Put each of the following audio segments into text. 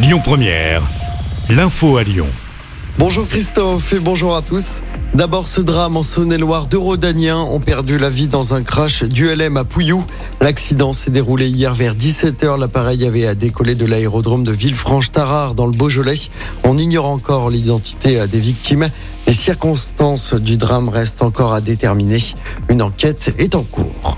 Lyon Première, l'info à Lyon. Bonjour Christophe et bonjour à tous. D'abord ce drame en Saône-et-Loire, deux Rodaniens ont perdu la vie dans un crash du LM à Pouillou. L'accident s'est déroulé hier vers 17h. L'appareil avait décollé de l'aérodrome de Villefranche-Tarare dans le Beaujolais. On ignore encore l'identité des victimes. Les circonstances du drame restent encore à déterminer. Une enquête est en cours.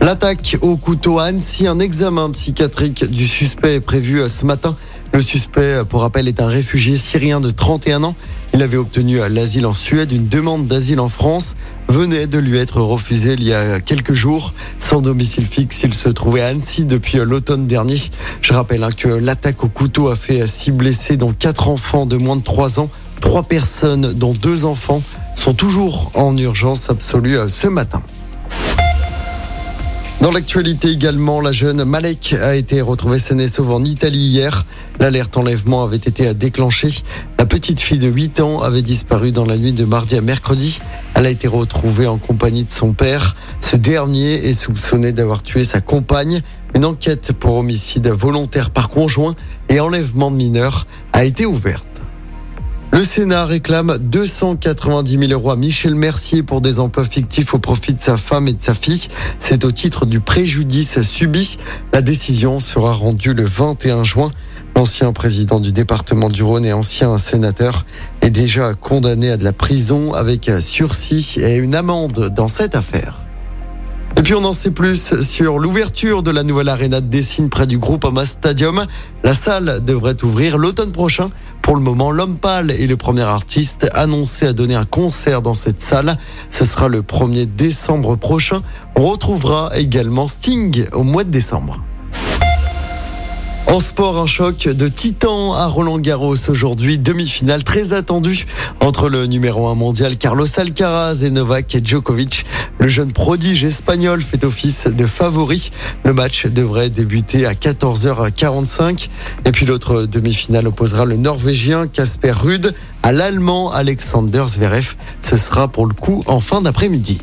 L'attaque au couteau à Annecy, un examen psychiatrique du suspect est prévu ce matin. Le suspect, pour rappel, est un réfugié syrien de 31 ans. Il avait obtenu l'asile en Suède, une demande d'asile en France venait de lui être refusée il y a quelques jours. Sans domicile fixe, il se trouvait à Annecy depuis l'automne dernier. Je rappelle hein, que l'attaque au couteau a fait six blessés, dont quatre enfants de moins de 3 ans. Trois personnes, dont deux enfants, sont toujours en urgence absolue euh, ce matin. Dans l'actualité également, la jeune Malek a été retrouvée saine sauve en Italie hier. L'alerte enlèvement avait été déclenchée. La petite fille de 8 ans avait disparu dans la nuit de mardi à mercredi. Elle a été retrouvée en compagnie de son père. Ce dernier est soupçonné d'avoir tué sa compagne. Une enquête pour homicide volontaire par conjoint et enlèvement de mineurs a été ouverte. Le Sénat réclame 290 000 euros à Michel Mercier pour des emplois fictifs au profit de sa femme et de sa fille. C'est au titre du préjudice subi. La décision sera rendue le 21 juin. L'ancien président du département du Rhône et ancien sénateur est déjà condamné à de la prison avec sursis et une amende dans cette affaire. Et puis on en sait plus sur l'ouverture de la nouvelle arena de Dessine près du groupe Ama Stadium. La salle devrait ouvrir l'automne prochain. Pour le moment, l'homme pâle est le premier artiste annoncé à donner un concert dans cette salle. Ce sera le 1er décembre prochain. On retrouvera également Sting au mois de décembre. En sport, un choc de titan à Roland Garros aujourd'hui, demi-finale très attendue entre le numéro 1 mondial Carlos Alcaraz et Novak Djokovic. Le jeune prodige espagnol fait office de favori. Le match devrait débuter à 14h45 et puis l'autre demi-finale opposera le norvégien Casper Ruud à l'allemand Alexander Zverev. Ce sera pour le coup en fin d'après-midi.